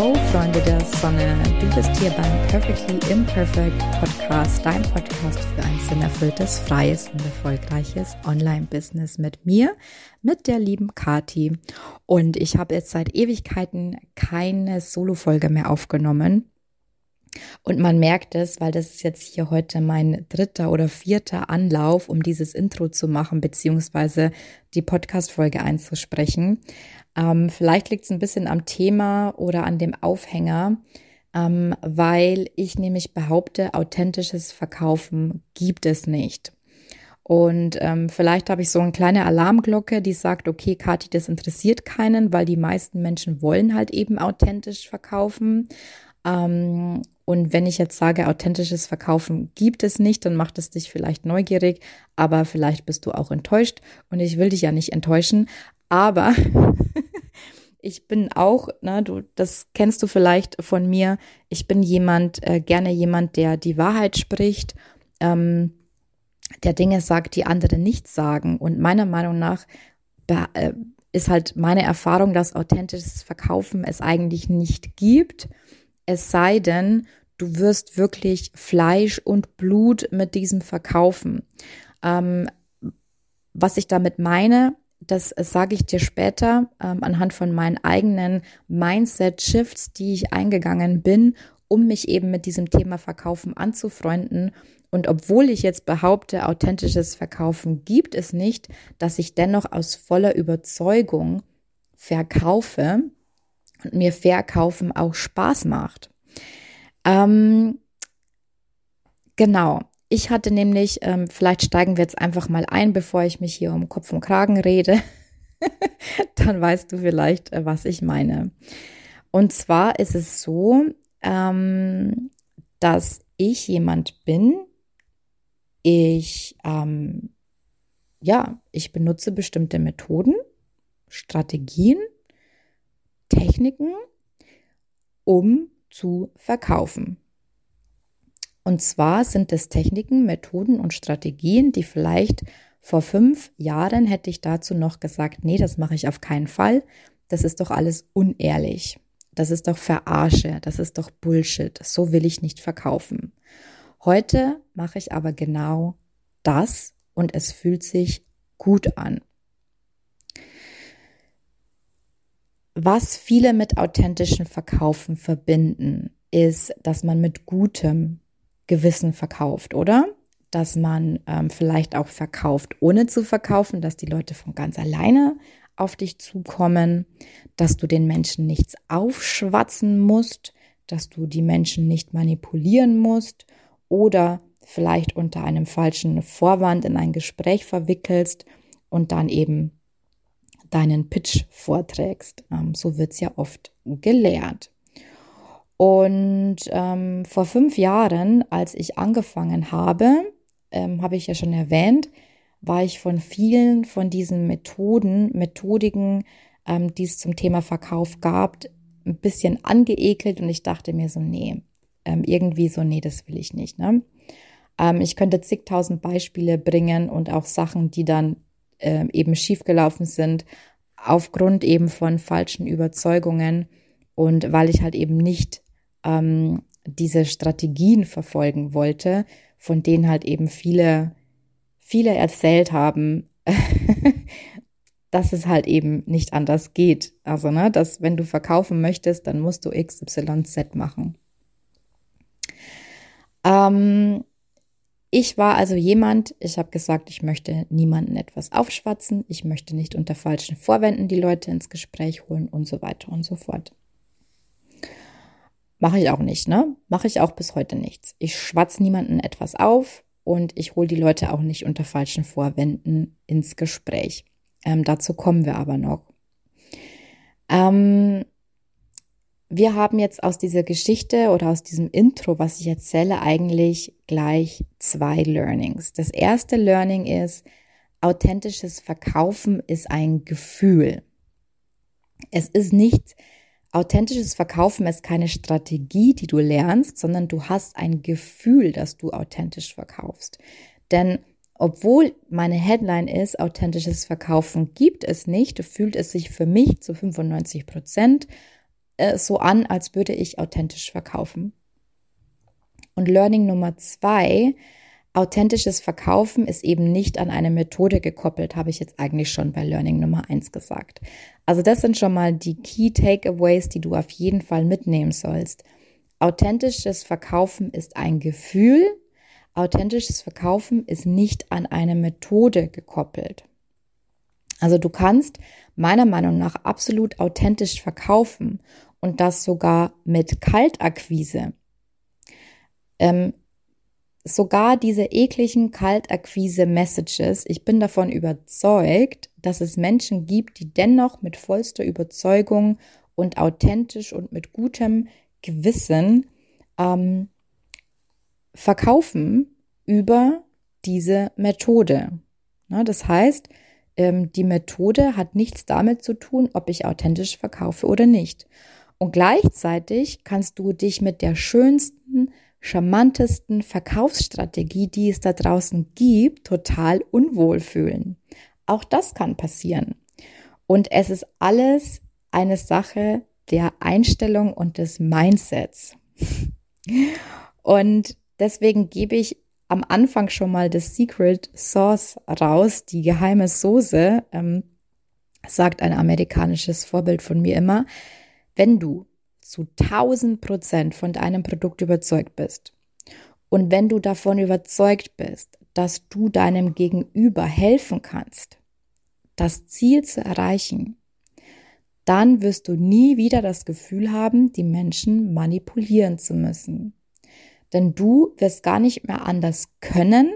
Ho, Freunde der Sonne. Du bist hier beim Perfectly Imperfect Podcast, dein Podcast für ein sinnerfülltes, freies und erfolgreiches Online-Business mit mir, mit der lieben Kati. Und ich habe jetzt seit Ewigkeiten keine Solo-Folge mehr aufgenommen. Und man merkt es, weil das ist jetzt hier heute mein dritter oder vierter Anlauf, um dieses Intro zu machen, beziehungsweise die Podcast-Folge einzusprechen. Ähm, vielleicht liegt es ein bisschen am Thema oder an dem Aufhänger, ähm, weil ich nämlich behaupte, authentisches Verkaufen gibt es nicht. Und ähm, vielleicht habe ich so eine kleine Alarmglocke, die sagt, okay, Kathi, das interessiert keinen, weil die meisten Menschen wollen halt eben authentisch verkaufen. Ähm, und wenn ich jetzt sage, authentisches Verkaufen gibt es nicht, dann macht es dich vielleicht neugierig, aber vielleicht bist du auch enttäuscht. Und ich will dich ja nicht enttäuschen. Aber ich bin auch, ne, du, das kennst du vielleicht von mir. Ich bin jemand, äh, gerne jemand, der die Wahrheit spricht, ähm, der Dinge sagt, die andere nicht sagen. Und meiner Meinung nach äh, ist halt meine Erfahrung, dass authentisches Verkaufen es eigentlich nicht gibt. Es sei denn, du wirst wirklich Fleisch und Blut mit diesem verkaufen. Ähm, was ich damit meine, das sage ich dir später ähm, anhand von meinen eigenen Mindset-Shifts, die ich eingegangen bin, um mich eben mit diesem Thema Verkaufen anzufreunden. Und obwohl ich jetzt behaupte, authentisches Verkaufen gibt es nicht, dass ich dennoch aus voller Überzeugung verkaufe und mir Verkaufen auch Spaß macht. Ähm, genau. Ich hatte nämlich, ähm, vielleicht steigen wir jetzt einfach mal ein, bevor ich mich hier um Kopf und Kragen rede. Dann weißt du vielleicht, äh, was ich meine. Und zwar ist es so, ähm, dass ich jemand bin, ich, ähm, ja, ich benutze bestimmte Methoden, Strategien, Techniken, um zu verkaufen. Und zwar sind es Techniken, Methoden und Strategien, die vielleicht vor fünf Jahren hätte ich dazu noch gesagt, nee, das mache ich auf keinen Fall. Das ist doch alles unehrlich. Das ist doch Verarsche. Das ist doch Bullshit. So will ich nicht verkaufen. Heute mache ich aber genau das und es fühlt sich gut an. Was viele mit authentischen Verkaufen verbinden, ist, dass man mit gutem, Gewissen verkauft, oder? Dass man ähm, vielleicht auch verkauft, ohne zu verkaufen, dass die Leute von ganz alleine auf dich zukommen, dass du den Menschen nichts aufschwatzen musst, dass du die Menschen nicht manipulieren musst oder vielleicht unter einem falschen Vorwand in ein Gespräch verwickelst und dann eben deinen Pitch vorträgst. Ähm, so wird's ja oft gelehrt. Und ähm, vor fünf Jahren, als ich angefangen habe, ähm, habe ich ja schon erwähnt, war ich von vielen von diesen Methoden, Methodiken, ähm, die es zum Thema Verkauf gab, ein bisschen angeekelt und ich dachte mir so, nee, ähm, irgendwie so, nee, das will ich nicht. Ne? Ähm, ich könnte zigtausend Beispiele bringen und auch Sachen, die dann ähm, eben schiefgelaufen sind, aufgrund eben von falschen Überzeugungen und weil ich halt eben nicht ähm, diese Strategien verfolgen wollte, von denen halt eben viele, viele erzählt haben, dass es halt eben nicht anders geht. Also, ne, dass wenn du verkaufen möchtest, dann musst du XYZ machen. Ähm, ich war also jemand, ich habe gesagt, ich möchte niemanden etwas aufschwatzen, ich möchte nicht unter falschen Vorwänden die Leute ins Gespräch holen und so weiter und so fort. Mache ich auch nicht, ne? Mache ich auch bis heute nichts. Ich schwatz niemanden etwas auf und ich hole die Leute auch nicht unter falschen Vorwänden ins Gespräch. Ähm, dazu kommen wir aber noch. Ähm, wir haben jetzt aus dieser Geschichte oder aus diesem Intro, was ich erzähle, eigentlich gleich zwei Learnings. Das erste Learning ist, authentisches Verkaufen ist ein Gefühl. Es ist nicht Authentisches Verkaufen ist keine Strategie, die du lernst, sondern du hast ein Gefühl, dass du authentisch verkaufst. Denn obwohl meine Headline ist, authentisches Verkaufen gibt es nicht, fühlt es sich für mich zu 95 Prozent äh, so an, als würde ich authentisch verkaufen. Und Learning Nummer zwei, authentisches Verkaufen ist eben nicht an eine Methode gekoppelt, habe ich jetzt eigentlich schon bei Learning Nummer eins gesagt. Also das sind schon mal die Key Takeaways, die du auf jeden Fall mitnehmen sollst. Authentisches Verkaufen ist ein Gefühl. Authentisches Verkaufen ist nicht an eine Methode gekoppelt. Also du kannst meiner Meinung nach absolut authentisch verkaufen und das sogar mit Kaltakquise. Ähm, sogar diese ekligen Kaltakquise-Messages, ich bin davon überzeugt, dass es Menschen gibt, die dennoch mit vollster Überzeugung und authentisch und mit gutem Gewissen ähm, verkaufen über diese Methode. Na, das heißt, ähm, die Methode hat nichts damit zu tun, ob ich authentisch verkaufe oder nicht. Und gleichzeitig kannst du dich mit der schönsten, charmantesten Verkaufsstrategie, die es da draußen gibt, total unwohl fühlen. Auch das kann passieren. Und es ist alles eine Sache der Einstellung und des Mindsets. Und deswegen gebe ich am Anfang schon mal das Secret Sauce raus, die geheime Soße, ähm, sagt ein amerikanisches Vorbild von mir immer. Wenn du zu 1000 Prozent von deinem Produkt überzeugt bist und wenn du davon überzeugt bist, dass du deinem Gegenüber helfen kannst, das Ziel zu erreichen, dann wirst du nie wieder das Gefühl haben, die Menschen manipulieren zu müssen. Denn du wirst gar nicht mehr anders können,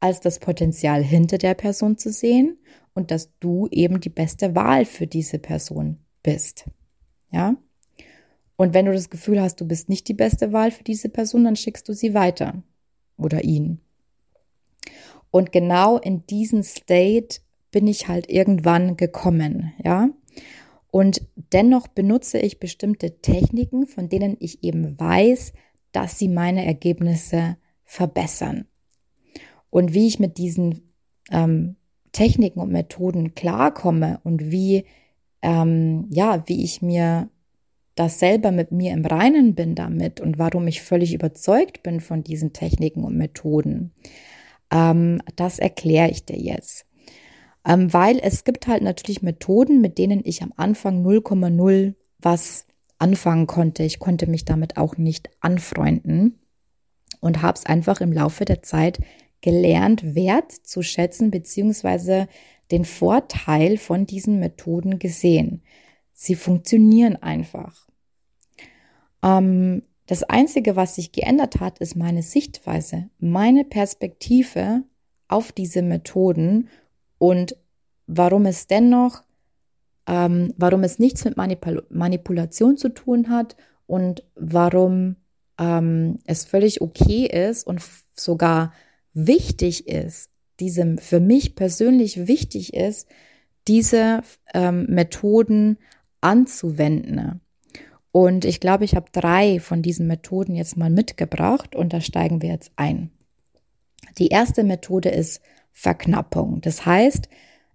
als das Potenzial hinter der Person zu sehen und dass du eben die beste Wahl für diese Person bist. Ja? Und wenn du das Gefühl hast, du bist nicht die beste Wahl für diese Person, dann schickst du sie weiter oder ihn. Und genau in diesen State bin ich halt irgendwann gekommen, ja? Und dennoch benutze ich bestimmte Techniken, von denen ich eben weiß, dass sie meine Ergebnisse verbessern. Und wie ich mit diesen ähm, Techniken und Methoden klarkomme und wie, ähm, ja, wie ich mir das selber mit mir im Reinen bin damit und warum ich völlig überzeugt bin von diesen Techniken und Methoden, ähm, das erkläre ich dir jetzt. Ähm, weil es gibt halt natürlich Methoden, mit denen ich am Anfang 0,0 was anfangen konnte. Ich konnte mich damit auch nicht anfreunden und habe es einfach im Laufe der Zeit gelernt, Wert zu schätzen beziehungsweise den Vorteil von diesen Methoden gesehen. Sie funktionieren einfach. Ähm, das Einzige, was sich geändert hat, ist meine Sichtweise, meine Perspektive auf diese Methoden und warum es dennoch, ähm, warum es nichts mit Manipul Manipulation zu tun hat und warum ähm, es völlig okay ist und sogar wichtig ist, diese für mich persönlich wichtig ist, diese ähm, Methoden anzuwenden. Und ich glaube, ich habe drei von diesen Methoden jetzt mal mitgebracht und da steigen wir jetzt ein. Die erste Methode ist Verknappung. Das heißt,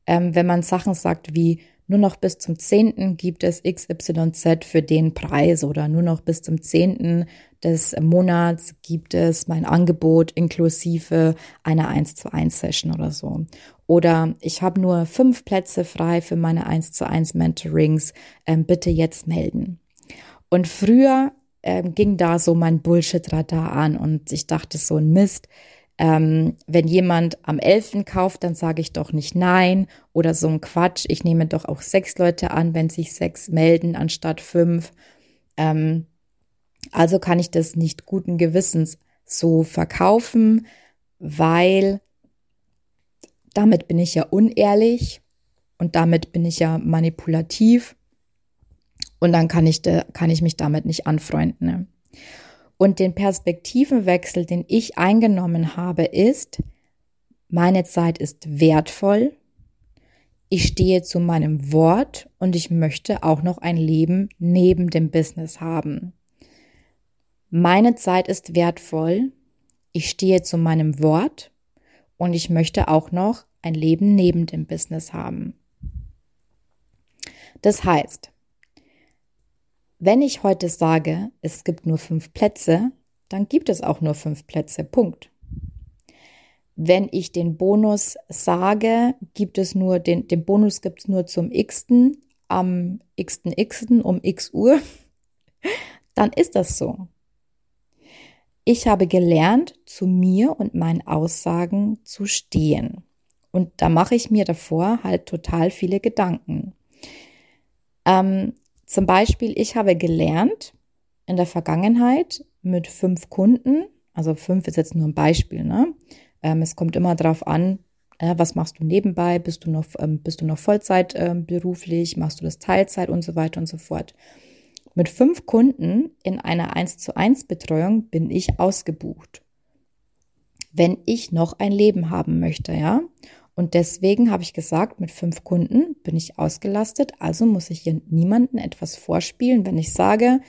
ähm, wenn man Sachen sagt wie nur noch bis zum 10. gibt es XYZ für den Preis oder nur noch bis zum 10. des Monats gibt es mein Angebot inklusive einer 1 zu 1 Session oder so. Oder ich habe nur fünf Plätze frei für meine 1 zu 1 Mentorings, ähm, bitte jetzt melden. Und früher ähm, ging da so mein Bullshit-Radar an und ich dachte so ein Mist, ähm, wenn jemand am 11. kauft, dann sage ich doch nicht nein oder so ein Quatsch. Ich nehme doch auch sechs Leute an, wenn sich sechs melden anstatt fünf. Ähm, also kann ich das nicht guten Gewissens so verkaufen, weil damit bin ich ja unehrlich und damit bin ich ja manipulativ und dann kann ich, de, kann ich mich damit nicht anfreunden. Ne? Und den Perspektivenwechsel, den ich eingenommen habe, ist, meine Zeit ist wertvoll, ich stehe zu meinem Wort und ich möchte auch noch ein Leben neben dem Business haben. Meine Zeit ist wertvoll, ich stehe zu meinem Wort und ich möchte auch noch ein Leben neben dem Business haben. Das heißt, wenn ich heute sage, es gibt nur fünf Plätze, dann gibt es auch nur fünf Plätze. Punkt. Wenn ich den Bonus sage, gibt es nur den, den Bonus gibt es nur zum x-ten am x-ten x-ten um x Uhr, dann ist das so. Ich habe gelernt, zu mir und meinen Aussagen zu stehen. Und da mache ich mir davor halt total viele Gedanken. Ähm, zum Beispiel, ich habe gelernt in der Vergangenheit mit fünf Kunden, also fünf ist jetzt nur ein Beispiel, ne? Ähm, es kommt immer darauf an, äh, was machst du nebenbei? Bist du noch, ähm, bist du noch Vollzeit ähm, beruflich? Machst du das Teilzeit und so weiter und so fort? Mit fünf Kunden in einer 1 zu 1 Betreuung bin ich ausgebucht. Wenn ich noch ein Leben haben möchte, ja. Und deswegen habe ich gesagt, mit fünf Kunden bin ich ausgelastet, also muss ich hier niemanden etwas vorspielen, wenn ich sage,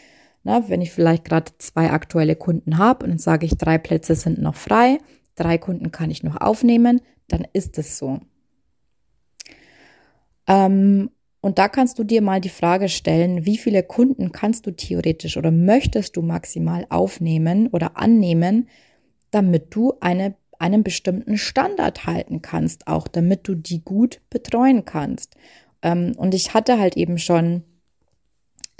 na, wenn ich vielleicht gerade zwei aktuelle Kunden habe und dann sage ich, drei Plätze sind noch frei, drei Kunden kann ich noch aufnehmen, dann ist es so. Ähm, und da kannst du dir mal die Frage stellen, wie viele Kunden kannst du theoretisch oder möchtest du maximal aufnehmen oder annehmen, damit du eine, einen bestimmten Standard halten kannst, auch damit du die gut betreuen kannst. Ähm, und ich hatte halt eben schon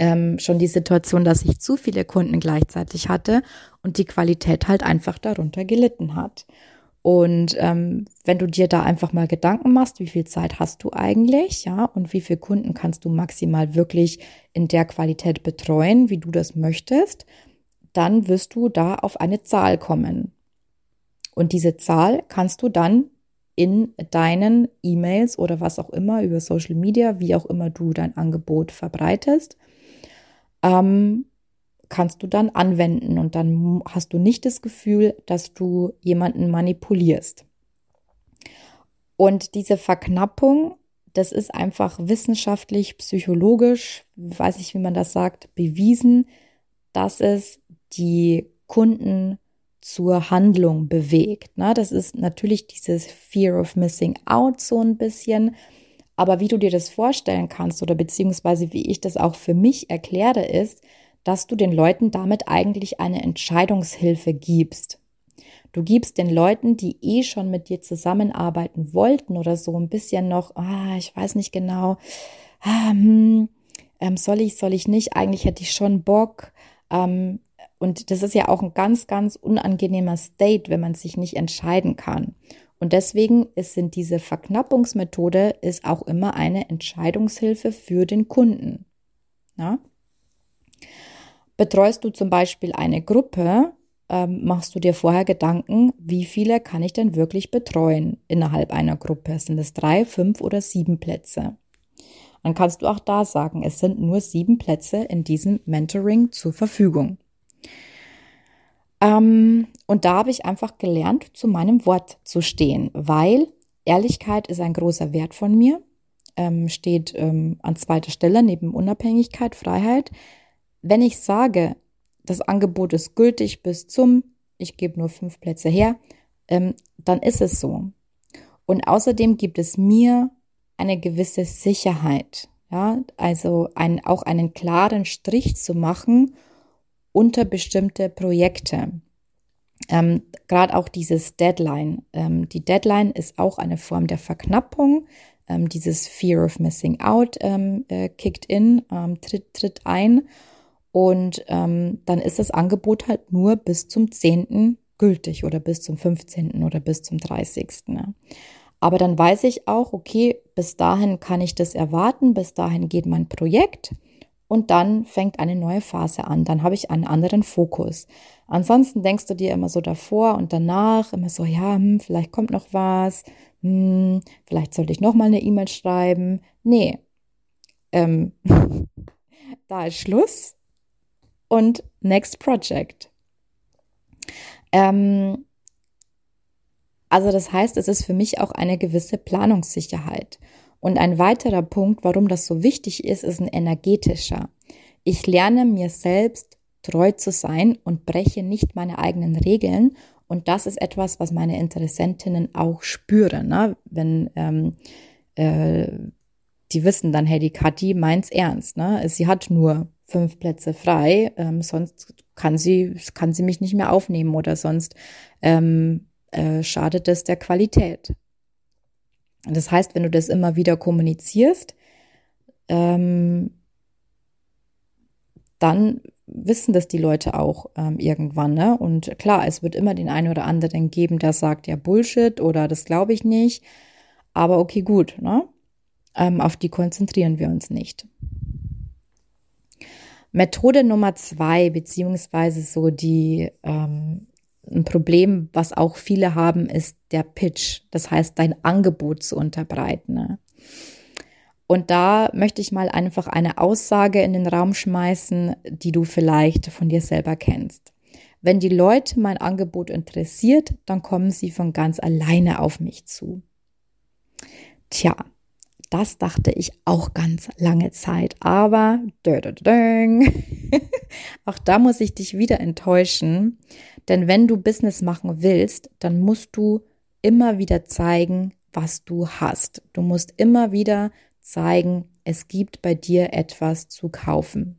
ähm, schon die Situation, dass ich zu viele Kunden gleichzeitig hatte und die Qualität halt einfach darunter gelitten hat. Und ähm, wenn du dir da einfach mal Gedanken machst, wie viel Zeit hast du eigentlich, ja, und wie viele Kunden kannst du maximal wirklich in der Qualität betreuen, wie du das möchtest, dann wirst du da auf eine Zahl kommen. Und diese Zahl kannst du dann in deinen E-Mails oder was auch immer über Social Media, wie auch immer du dein Angebot verbreitest, ähm, kannst du dann anwenden und dann hast du nicht das Gefühl, dass du jemanden manipulierst. Und diese Verknappung, das ist einfach wissenschaftlich, psychologisch, weiß ich, wie man das sagt, bewiesen, dass es die Kunden zur Handlung bewegt. Na, das ist natürlich dieses Fear of Missing Out so ein bisschen. Aber wie du dir das vorstellen kannst oder beziehungsweise wie ich das auch für mich erkläre, ist, dass du den Leuten damit eigentlich eine Entscheidungshilfe gibst. Du gibst den Leuten, die eh schon mit dir zusammenarbeiten wollten oder so ein bisschen noch, ah, ich weiß nicht genau, ah, hm, ähm, soll ich, soll ich nicht, eigentlich hätte ich schon Bock. Ähm, und das ist ja auch ein ganz, ganz unangenehmer State, wenn man sich nicht entscheiden kann. Und deswegen ist, sind diese Verknappungsmethode ist auch immer eine Entscheidungshilfe für den Kunden. Ja? Betreust du zum Beispiel eine Gruppe, ähm, machst du dir vorher Gedanken, wie viele kann ich denn wirklich betreuen innerhalb einer Gruppe? Sind es drei, fünf oder sieben Plätze? Dann kannst du auch da sagen, es sind nur sieben Plätze in diesem Mentoring zur Verfügung. Ähm, und da habe ich einfach gelernt, zu meinem Wort zu stehen, weil Ehrlichkeit ist ein großer Wert von mir, ähm, steht ähm, an zweiter Stelle neben Unabhängigkeit, Freiheit. Wenn ich sage, das Angebot ist gültig bis zum, ich gebe nur fünf Plätze her, ähm, dann ist es so. Und außerdem gibt es mir eine gewisse Sicherheit, ja, also ein, auch einen klaren Strich zu machen unter bestimmte Projekte. Ähm, Gerade auch dieses Deadline. Ähm, die Deadline ist auch eine Form der Verknappung. Ähm, dieses Fear of Missing Out ähm, äh, kickt in, ähm, tritt, tritt ein. Und ähm, dann ist das Angebot halt nur bis zum 10. gültig oder bis zum 15. oder bis zum 30. Ne? Aber dann weiß ich auch, okay, bis dahin kann ich das erwarten, bis dahin geht mein Projekt und dann fängt eine neue Phase an. Dann habe ich einen anderen Fokus. Ansonsten denkst du dir immer so davor und danach immer so, ja, hm, vielleicht kommt noch was, hm, vielleicht sollte ich noch mal eine E-Mail schreiben. Nee, ähm, da ist Schluss und Next Project. Ähm, also das heißt, es ist für mich auch eine gewisse Planungssicherheit. Und ein weiterer Punkt, warum das so wichtig ist, ist ein energetischer. Ich lerne mir selbst treu zu sein und breche nicht meine eigenen Regeln. Und das ist etwas, was meine Interessentinnen auch spüren. Ne? Wenn ähm, äh, die wissen dann, hey, die Kathi meint's ernst. Ne? Sie hat nur fünf Plätze frei, ähm, sonst kann sie, kann sie mich nicht mehr aufnehmen oder sonst ähm, äh, schadet es der Qualität. Das heißt, wenn du das immer wieder kommunizierst, ähm, dann wissen das die Leute auch ähm, irgendwann. Ne? Und klar, es wird immer den einen oder anderen geben, der sagt, ja, Bullshit oder das glaube ich nicht. Aber okay, gut, ne? Ähm, auf die konzentrieren wir uns nicht. Methode Nummer zwei, beziehungsweise so die ähm, ein Problem, was auch viele haben, ist der Pitch. Das heißt, dein Angebot zu unterbreiten. Ne? Und da möchte ich mal einfach eine Aussage in den Raum schmeißen, die du vielleicht von dir selber kennst. Wenn die Leute mein Angebot interessiert, dann kommen sie von ganz alleine auf mich zu. Tja, das dachte ich auch ganz lange Zeit, aber auch da muss ich dich wieder enttäuschen, denn wenn du Business machen willst, dann musst du immer wieder zeigen, was du hast. Du musst immer wieder zeigen, es gibt bei dir etwas zu kaufen.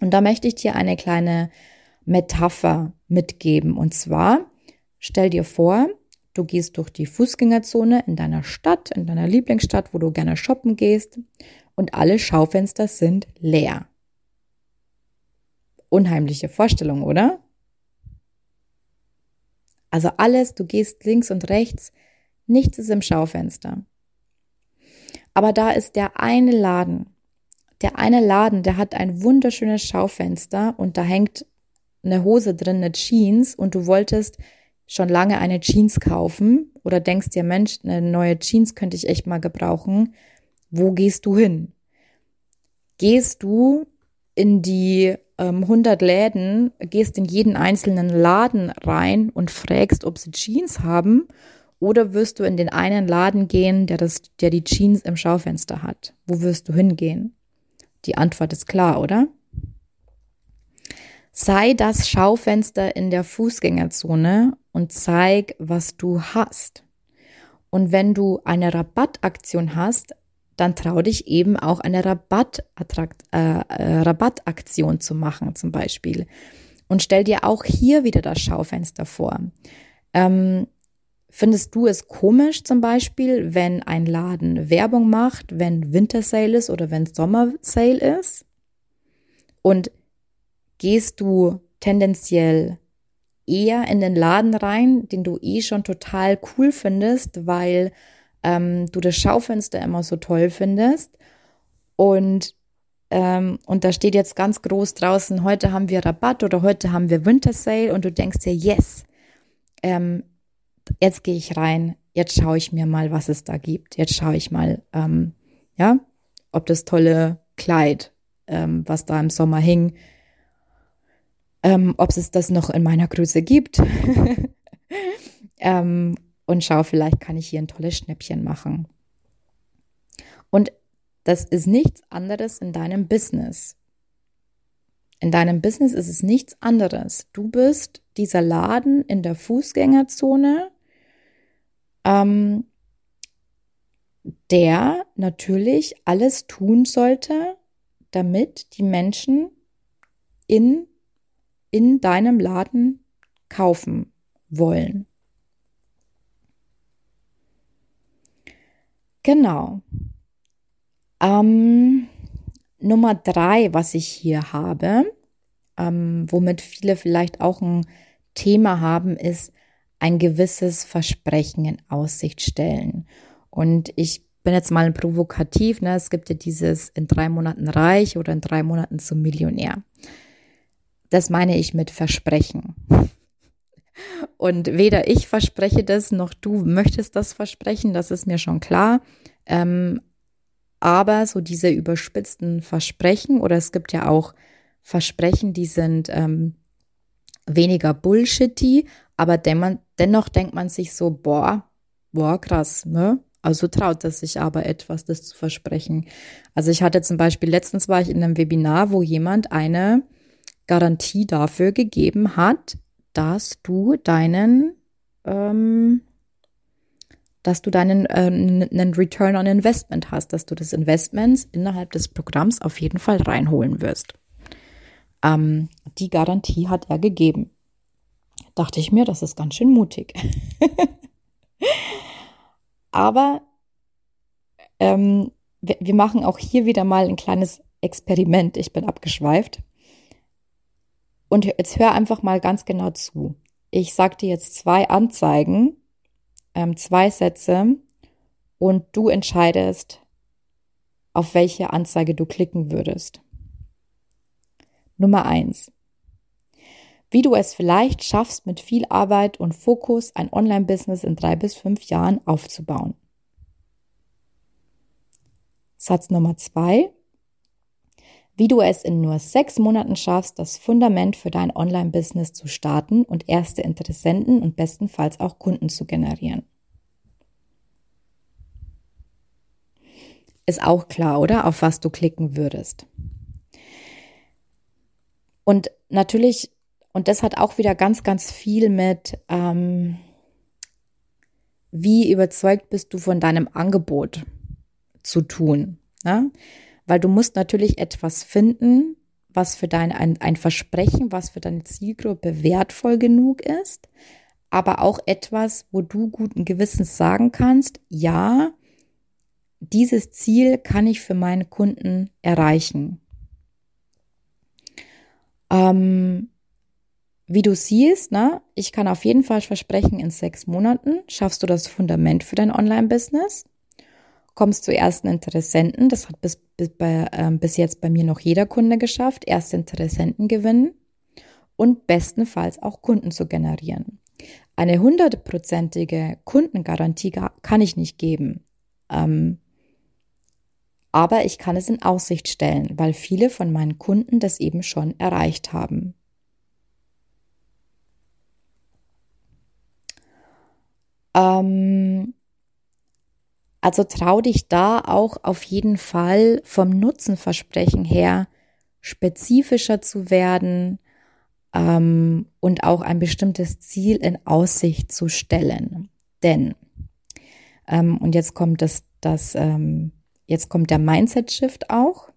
Und da möchte ich dir eine kleine Metapher mitgeben. Und zwar, stell dir vor, Du gehst durch die Fußgängerzone in deiner Stadt, in deiner Lieblingsstadt, wo du gerne shoppen gehst und alle Schaufenster sind leer. Unheimliche Vorstellung, oder? Also alles, du gehst links und rechts, nichts ist im Schaufenster. Aber da ist der eine Laden. Der eine Laden, der hat ein wunderschönes Schaufenster und da hängt eine Hose drin, eine Jeans und du wolltest schon lange eine Jeans kaufen oder denkst dir, Mensch, eine neue Jeans könnte ich echt mal gebrauchen, wo gehst du hin? Gehst du in die ähm, 100 Läden, gehst in jeden einzelnen Laden rein und fragst, ob sie Jeans haben? Oder wirst du in den einen Laden gehen, der, das, der die Jeans im Schaufenster hat? Wo wirst du hingehen? Die Antwort ist klar, oder? Sei das Schaufenster in der Fußgängerzone und zeig, was du hast. Und wenn du eine Rabattaktion hast, dann trau dich eben auch eine Rabattakt, äh, äh, Rabattaktion zu machen, zum Beispiel. Und stell dir auch hier wieder das Schaufenster vor. Ähm, findest du es komisch zum Beispiel, wenn ein Laden Werbung macht, wenn Wintersale ist oder wenn Sommersale ist? Und gehst du tendenziell eher in den Laden rein, den du eh schon total cool findest, weil ähm, du das Schaufenster immer so toll findest. Und, ähm, und da steht jetzt ganz groß draußen, heute haben wir Rabatt oder heute haben wir Winter Sale und du denkst dir, yes, ähm, jetzt gehe ich rein, jetzt schaue ich mir mal, was es da gibt. Jetzt schaue ich mal, ähm, ja, ob das tolle Kleid, ähm, was da im Sommer hing, ähm, ob es das noch in meiner Größe gibt. ähm, und schau, vielleicht kann ich hier ein tolles Schnäppchen machen. Und das ist nichts anderes in deinem Business. In deinem Business ist es nichts anderes. Du bist dieser Laden in der Fußgängerzone, ähm, der natürlich alles tun sollte, damit die Menschen in in deinem Laden kaufen wollen. Genau. Ähm, Nummer drei, was ich hier habe, ähm, womit viele vielleicht auch ein Thema haben, ist ein gewisses Versprechen in Aussicht stellen. Und ich bin jetzt mal provokativ, ne? es gibt ja dieses in drei Monaten reich oder in drei Monaten zum Millionär. Das meine ich mit Versprechen. Und weder ich verspreche das, noch du möchtest das versprechen, das ist mir schon klar. Ähm, aber so diese überspitzten Versprechen, oder es gibt ja auch Versprechen, die sind ähm, weniger bullshitty, aber den dennoch denkt man sich so, boah, boah, krass, ne? Also traut es sich aber etwas, das zu versprechen. Also ich hatte zum Beispiel, letztens war ich in einem Webinar, wo jemand eine Garantie dafür gegeben hat, dass du deinen, ähm, dass du deinen äh, einen Return on Investment hast, dass du das Investment innerhalb des Programms auf jeden Fall reinholen wirst. Ähm, die Garantie hat er gegeben. Dachte ich mir, das ist ganz schön mutig. Aber ähm, wir, wir machen auch hier wieder mal ein kleines Experiment. Ich bin abgeschweift. Und jetzt hör einfach mal ganz genau zu. Ich sag dir jetzt zwei Anzeigen, ähm, zwei Sätze und du entscheidest, auf welche Anzeige du klicken würdest. Nummer eins: Wie du es vielleicht schaffst, mit viel Arbeit und Fokus ein Online-Business in drei bis fünf Jahren aufzubauen. Satz Nummer zwei: Wie du es in nur sechs Monaten schaffst, das Fundament für dein Online-Business zu starten und erste Interessenten und bestenfalls auch Kunden zu generieren. Ist auch klar, oder? Auf was du klicken würdest. Und natürlich, und das hat auch wieder ganz, ganz viel mit, ähm, wie überzeugt bist du von deinem Angebot zu tun. Ne? Weil du musst natürlich etwas finden, was für dein, ein, ein Versprechen, was für deine Zielgruppe wertvoll genug ist, aber auch etwas, wo du guten Gewissens sagen kannst, ja, dieses Ziel kann ich für meine Kunden erreichen. Ähm, wie du siehst, ne, ich kann auf jeden Fall versprechen, in sechs Monaten schaffst du das Fundament für dein Online-Business, kommst zu ersten Interessenten, das hat bis, bis, bei, äh, bis jetzt bei mir noch jeder Kunde geschafft, erste Interessenten gewinnen und bestenfalls auch Kunden zu generieren. Eine hundertprozentige Kundengarantie kann ich nicht geben. Ähm, aber ich kann es in Aussicht stellen, weil viele von meinen Kunden das eben schon erreicht haben. Ähm, also trau dich da auch auf jeden Fall vom Nutzenversprechen her spezifischer zu werden ähm, und auch ein bestimmtes Ziel in Aussicht zu stellen. Denn, ähm, und jetzt kommt das, das ähm, Jetzt kommt der Mindset-Shift auch,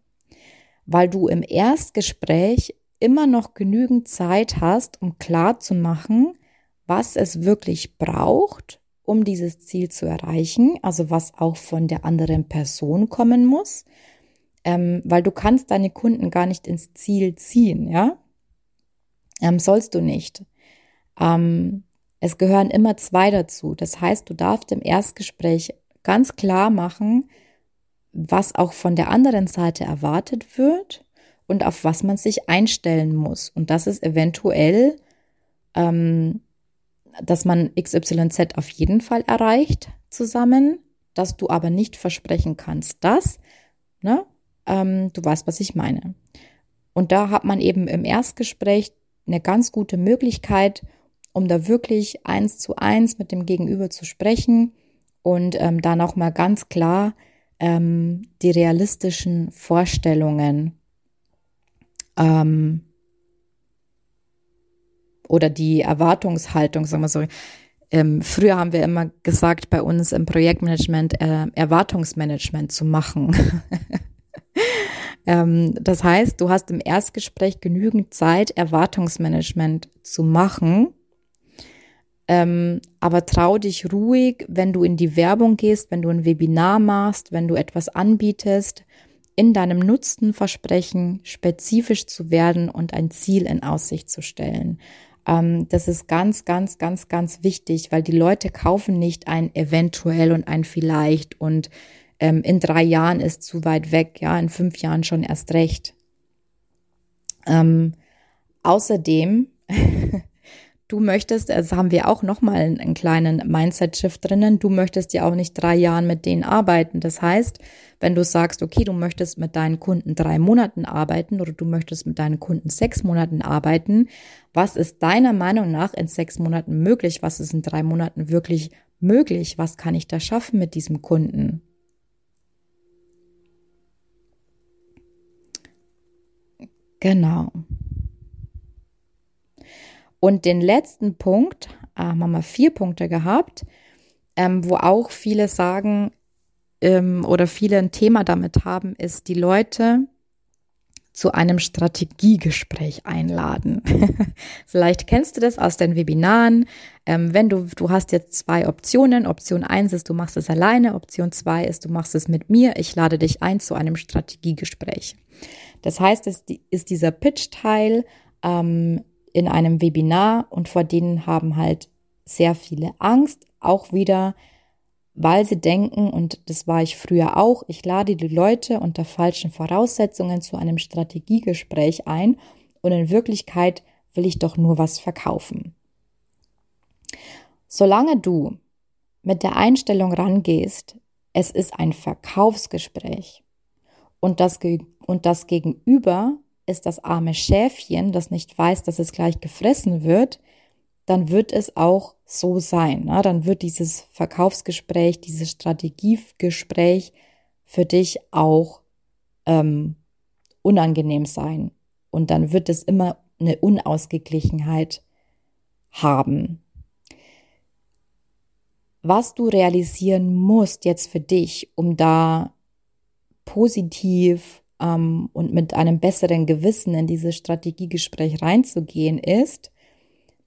weil du im Erstgespräch immer noch genügend Zeit hast, um klar zu machen, was es wirklich braucht, um dieses Ziel zu erreichen, also was auch von der anderen Person kommen muss, ähm, weil du kannst deine Kunden gar nicht ins Ziel ziehen, ja, ähm, sollst du nicht. Ähm, es gehören immer zwei dazu. Das heißt, du darfst im Erstgespräch ganz klar machen, was auch von der anderen Seite erwartet wird und auf was man sich einstellen muss. Und das ist eventuell, ähm, dass man XYZ auf jeden Fall erreicht zusammen, dass du aber nicht versprechen kannst, dass, ne, ähm, du weißt, was ich meine. Und da hat man eben im Erstgespräch eine ganz gute Möglichkeit, um da wirklich eins zu eins mit dem Gegenüber zu sprechen und ähm, da nochmal ganz klar ähm, die realistischen Vorstellungen ähm, oder die Erwartungshaltung, sagen wir so. Ähm, früher haben wir immer gesagt, bei uns im Projektmanagement äh, Erwartungsmanagement zu machen. ähm, das heißt, du hast im Erstgespräch genügend Zeit, Erwartungsmanagement zu machen ähm, aber trau dich ruhig, wenn du in die Werbung gehst, wenn du ein Webinar machst, wenn du etwas anbietest, in deinem Nutzenversprechen spezifisch zu werden und ein Ziel in Aussicht zu stellen. Ähm, das ist ganz, ganz, ganz, ganz wichtig, weil die Leute kaufen nicht ein eventuell und ein vielleicht und ähm, in drei Jahren ist zu weit weg, ja, in fünf Jahren schon erst recht. Ähm, außerdem Du möchtest, also haben wir auch nochmal einen kleinen Mindset-Shift drinnen, du möchtest ja auch nicht drei Jahren mit denen arbeiten. Das heißt, wenn du sagst, okay, du möchtest mit deinen Kunden drei Monaten arbeiten oder du möchtest mit deinen Kunden sechs Monaten arbeiten, was ist deiner Meinung nach in sechs Monaten möglich? Was ist in drei Monaten wirklich möglich? Was kann ich da schaffen mit diesem Kunden? Genau. Und den letzten Punkt, äh, haben wir vier Punkte gehabt, ähm, wo auch viele sagen ähm, oder viele ein Thema damit haben, ist, die Leute zu einem Strategiegespräch einladen. Vielleicht kennst du das aus den Webinaren. Ähm, wenn du, du hast jetzt zwei Optionen. Option eins ist, du machst es alleine. Option zwei ist, du machst es mit mir. Ich lade dich ein zu einem Strategiegespräch. Das heißt, es ist dieser Pitch-Teil ähm, in einem Webinar und vor denen haben halt sehr viele Angst. Auch wieder weil sie denken, und das war ich früher auch, ich lade die Leute unter falschen Voraussetzungen zu einem Strategiegespräch ein und in Wirklichkeit will ich doch nur was verkaufen. Solange du mit der Einstellung rangehst, es ist ein Verkaufsgespräch und das, und das Gegenüber ist das arme Schäfchen, das nicht weiß, dass es gleich gefressen wird, dann wird es auch so sein. Ne? Dann wird dieses Verkaufsgespräch, dieses Strategiegespräch für dich auch ähm, unangenehm sein. Und dann wird es immer eine Unausgeglichenheit haben. Was du realisieren musst jetzt für dich, um da positiv ähm, und mit einem besseren Gewissen in dieses Strategiegespräch reinzugehen, ist,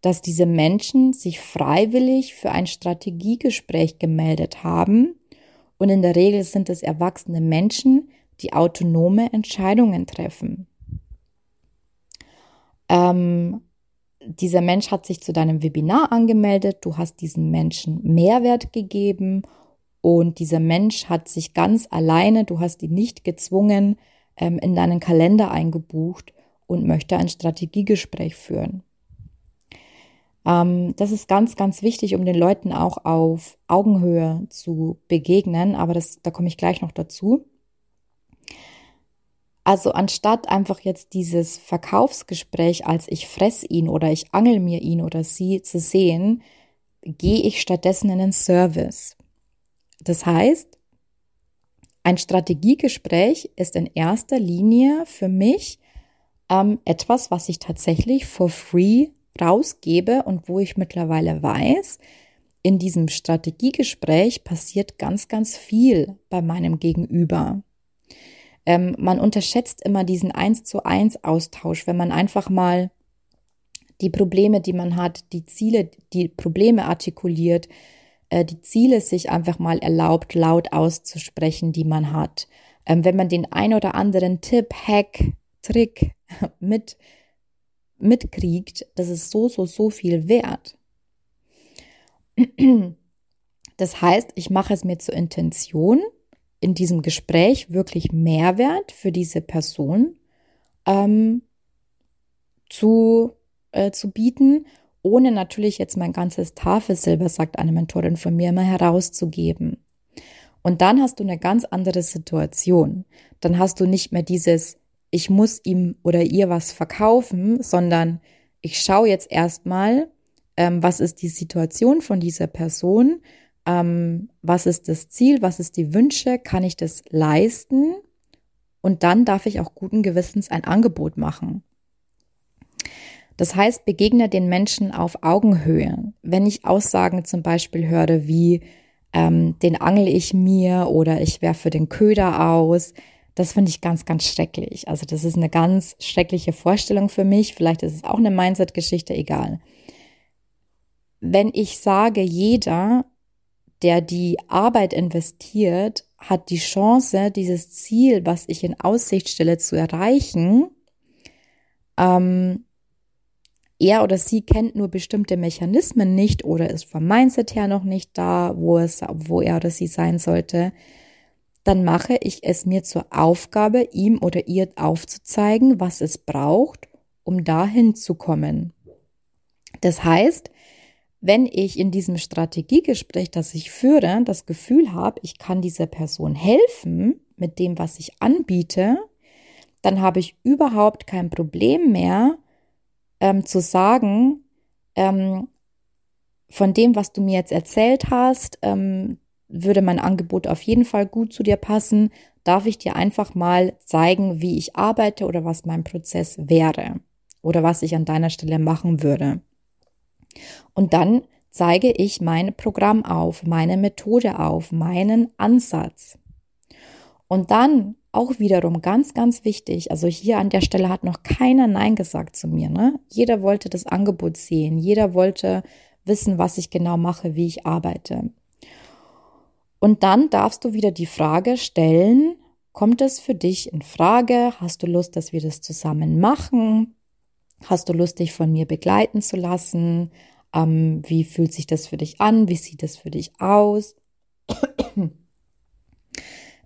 dass diese Menschen sich freiwillig für ein Strategiegespräch gemeldet haben. Und in der Regel sind es erwachsene Menschen, die autonome Entscheidungen treffen. Ähm, dieser Mensch hat sich zu deinem Webinar angemeldet, du hast diesem Menschen Mehrwert gegeben und dieser Mensch hat sich ganz alleine, du hast ihn nicht gezwungen, ähm, in deinen Kalender eingebucht und möchte ein Strategiegespräch führen. Ähm, das ist ganz, ganz wichtig, um den Leuten auch auf Augenhöhe zu begegnen, aber das, da komme ich gleich noch dazu. Also anstatt einfach jetzt dieses Verkaufsgespräch als ich fress ihn oder ich angel mir ihn oder sie zu sehen, gehe ich stattdessen in den Service. Das heißt, ein Strategiegespräch ist in erster Linie für mich ähm, etwas, was ich tatsächlich for free rausgebe und wo ich mittlerweile weiß, in diesem Strategiegespräch passiert ganz, ganz viel bei meinem Gegenüber. Ähm, man unterschätzt immer diesen eins zu eins Austausch, wenn man einfach mal die Probleme, die man hat, die Ziele, die Probleme artikuliert, äh, die Ziele sich einfach mal erlaubt, laut auszusprechen, die man hat. Ähm, wenn man den ein oder anderen Tipp, Hack, Trick mit mitkriegt, das ist so, so, so viel wert. Das heißt, ich mache es mir zur Intention, in diesem Gespräch wirklich Mehrwert für diese Person ähm, zu, äh, zu bieten, ohne natürlich jetzt mein ganzes Tafelsilber, sagt eine Mentorin von mir, immer herauszugeben. Und dann hast du eine ganz andere Situation. Dann hast du nicht mehr dieses, ich muss ihm oder ihr was verkaufen, sondern ich schaue jetzt erstmal, ähm, was ist die Situation von dieser Person, ähm, was ist das Ziel, was ist die Wünsche, kann ich das leisten und dann darf ich auch guten Gewissens ein Angebot machen. Das heißt, begegne den Menschen auf Augenhöhe. Wenn ich Aussagen zum Beispiel höre wie, ähm, den angel ich mir oder ich werfe den Köder aus, das finde ich ganz, ganz schrecklich. Also das ist eine ganz schreckliche Vorstellung für mich. Vielleicht ist es auch eine Mindset-Geschichte, egal. Wenn ich sage, jeder, der die Arbeit investiert, hat die Chance, dieses Ziel, was ich in Aussicht stelle, zu erreichen, ähm, er oder sie kennt nur bestimmte Mechanismen nicht oder ist vom Mindset her noch nicht da, wo es, wo er oder sie sein sollte, dann mache ich es mir zur Aufgabe, ihm oder ihr aufzuzeigen, was es braucht, um dahin zu kommen. Das heißt, wenn ich in diesem Strategiegespräch, das ich führe, das Gefühl habe, ich kann dieser Person helfen mit dem, was ich anbiete, dann habe ich überhaupt kein Problem mehr ähm, zu sagen, ähm, von dem, was du mir jetzt erzählt hast, ähm, würde mein Angebot auf jeden Fall gut zu dir passen, darf ich dir einfach mal zeigen, wie ich arbeite oder was mein Prozess wäre oder was ich an deiner Stelle machen würde. Und dann zeige ich mein Programm auf, meine Methode auf, meinen Ansatz. Und dann auch wiederum ganz, ganz wichtig. Also hier an der Stelle hat noch keiner Nein gesagt zu mir. Ne? Jeder wollte das Angebot sehen. Jeder wollte wissen, was ich genau mache, wie ich arbeite. Und dann darfst du wieder die Frage stellen, kommt es für dich in Frage? Hast du Lust, dass wir das zusammen machen? Hast du Lust, dich von mir begleiten zu lassen? Ähm, wie fühlt sich das für dich an? Wie sieht das für dich aus?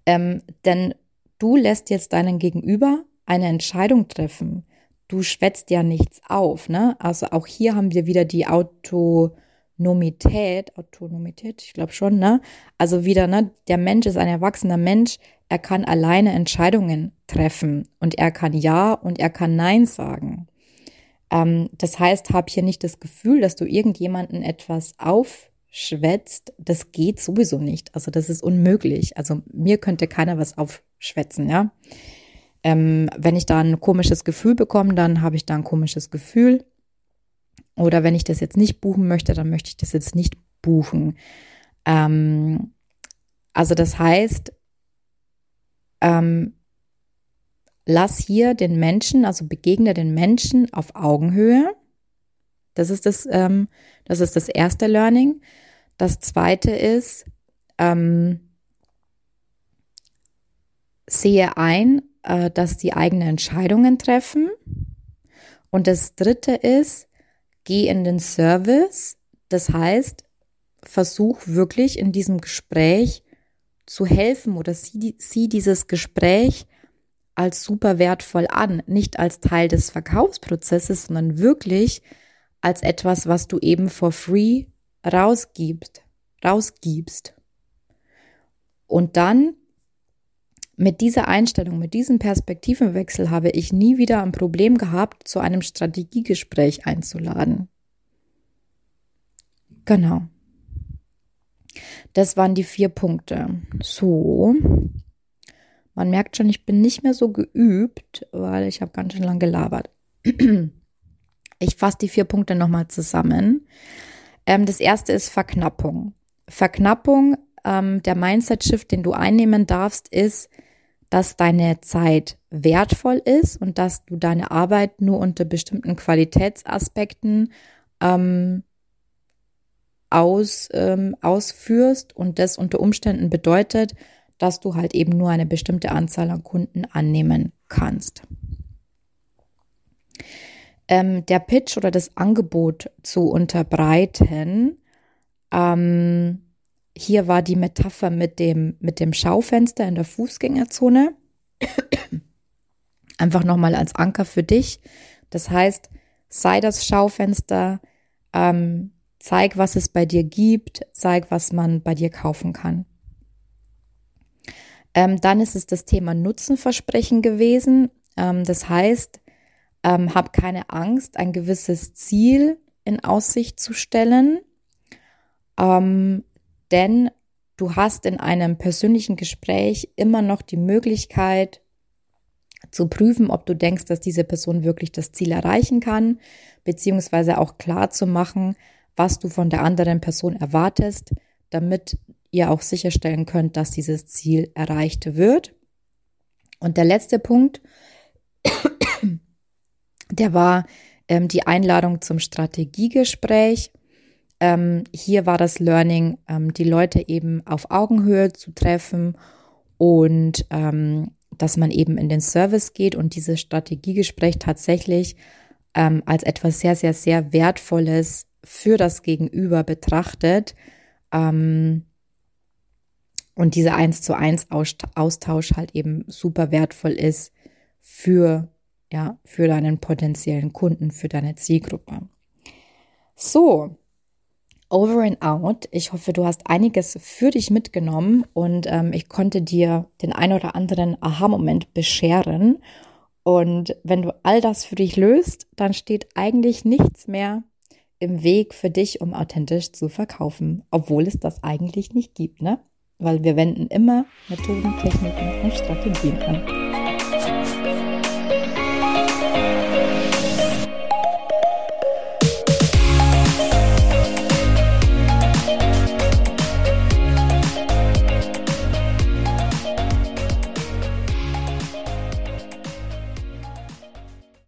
ähm, denn Du lässt jetzt deinen Gegenüber eine Entscheidung treffen. Du schwätzt ja nichts auf, ne? Also auch hier haben wir wieder die Autonomität, Autonomität, ich glaube schon, ne? Also wieder, ne? Der Mensch ist ein erwachsener Mensch, er kann alleine Entscheidungen treffen und er kann Ja und er kann Nein sagen. Ähm, das heißt, hab hier nicht das Gefühl, dass du irgendjemanden etwas auf schwätzt, das geht sowieso nicht. Also das ist unmöglich. Also mir könnte keiner was aufschwätzen, ja. Ähm, wenn ich da ein komisches Gefühl bekomme, dann habe ich da ein komisches Gefühl. Oder wenn ich das jetzt nicht buchen möchte, dann möchte ich das jetzt nicht buchen. Ähm, also das heißt, ähm, lass hier den Menschen, also begegne den Menschen auf Augenhöhe. Das ist das, ähm, das ist das erste Learning. Das zweite ist, ähm, sehe ein, äh, dass die eigene Entscheidungen treffen. Und das dritte ist, geh in den Service. Das heißt, versuch wirklich in diesem Gespräch zu helfen oder sieh, sieh dieses Gespräch als super wertvoll an, nicht als Teil des Verkaufsprozesses, sondern wirklich als etwas, was du eben for free rausgibst, rausgibst. Und dann mit dieser Einstellung, mit diesem Perspektivenwechsel habe ich nie wieder ein Problem gehabt, zu einem Strategiegespräch einzuladen. Genau. Das waren die vier Punkte. So. Man merkt schon, ich bin nicht mehr so geübt, weil ich habe ganz schön lang gelabert. Ich fasse die vier Punkte nochmal zusammen. Ähm, das erste ist Verknappung. Verknappung, ähm, der Mindset-Shift, den du einnehmen darfst, ist, dass deine Zeit wertvoll ist und dass du deine Arbeit nur unter bestimmten Qualitätsaspekten ähm, aus, ähm, ausführst und das unter Umständen bedeutet, dass du halt eben nur eine bestimmte Anzahl an Kunden annehmen kannst ähm, der Pitch oder das Angebot zu unterbreiten. Ähm, hier war die Metapher mit dem, mit dem Schaufenster in der Fußgängerzone. Einfach nochmal als Anker für dich. Das heißt, sei das Schaufenster, ähm, zeig, was es bei dir gibt, zeig, was man bei dir kaufen kann. Ähm, dann ist es das Thema Nutzenversprechen gewesen. Ähm, das heißt, ähm, hab keine Angst, ein gewisses Ziel in Aussicht zu stellen, ähm, denn du hast in einem persönlichen Gespräch immer noch die Möglichkeit zu prüfen, ob du denkst, dass diese Person wirklich das Ziel erreichen kann, beziehungsweise auch klar zu machen, was du von der anderen Person erwartest, damit ihr auch sicherstellen könnt, dass dieses Ziel erreicht wird. Und der letzte Punkt, der war ähm, die Einladung zum Strategiegespräch. Ähm, hier war das Learning, ähm, die Leute eben auf Augenhöhe zu treffen und ähm, dass man eben in den Service geht und dieses Strategiegespräch tatsächlich ähm, als etwas sehr, sehr, sehr Wertvolles für das Gegenüber betrachtet. Ähm, und dieser eins zu eins Austausch halt eben super wertvoll ist für ja, für deinen potenziellen Kunden, für deine Zielgruppe. So, over and out. Ich hoffe, du hast einiges für dich mitgenommen und ähm, ich konnte dir den ein oder anderen Aha-Moment bescheren. Und wenn du all das für dich löst, dann steht eigentlich nichts mehr im Weg für dich, um authentisch zu verkaufen, obwohl es das eigentlich nicht gibt, ne? Weil wir wenden immer Methoden, Techniken und Strategien an.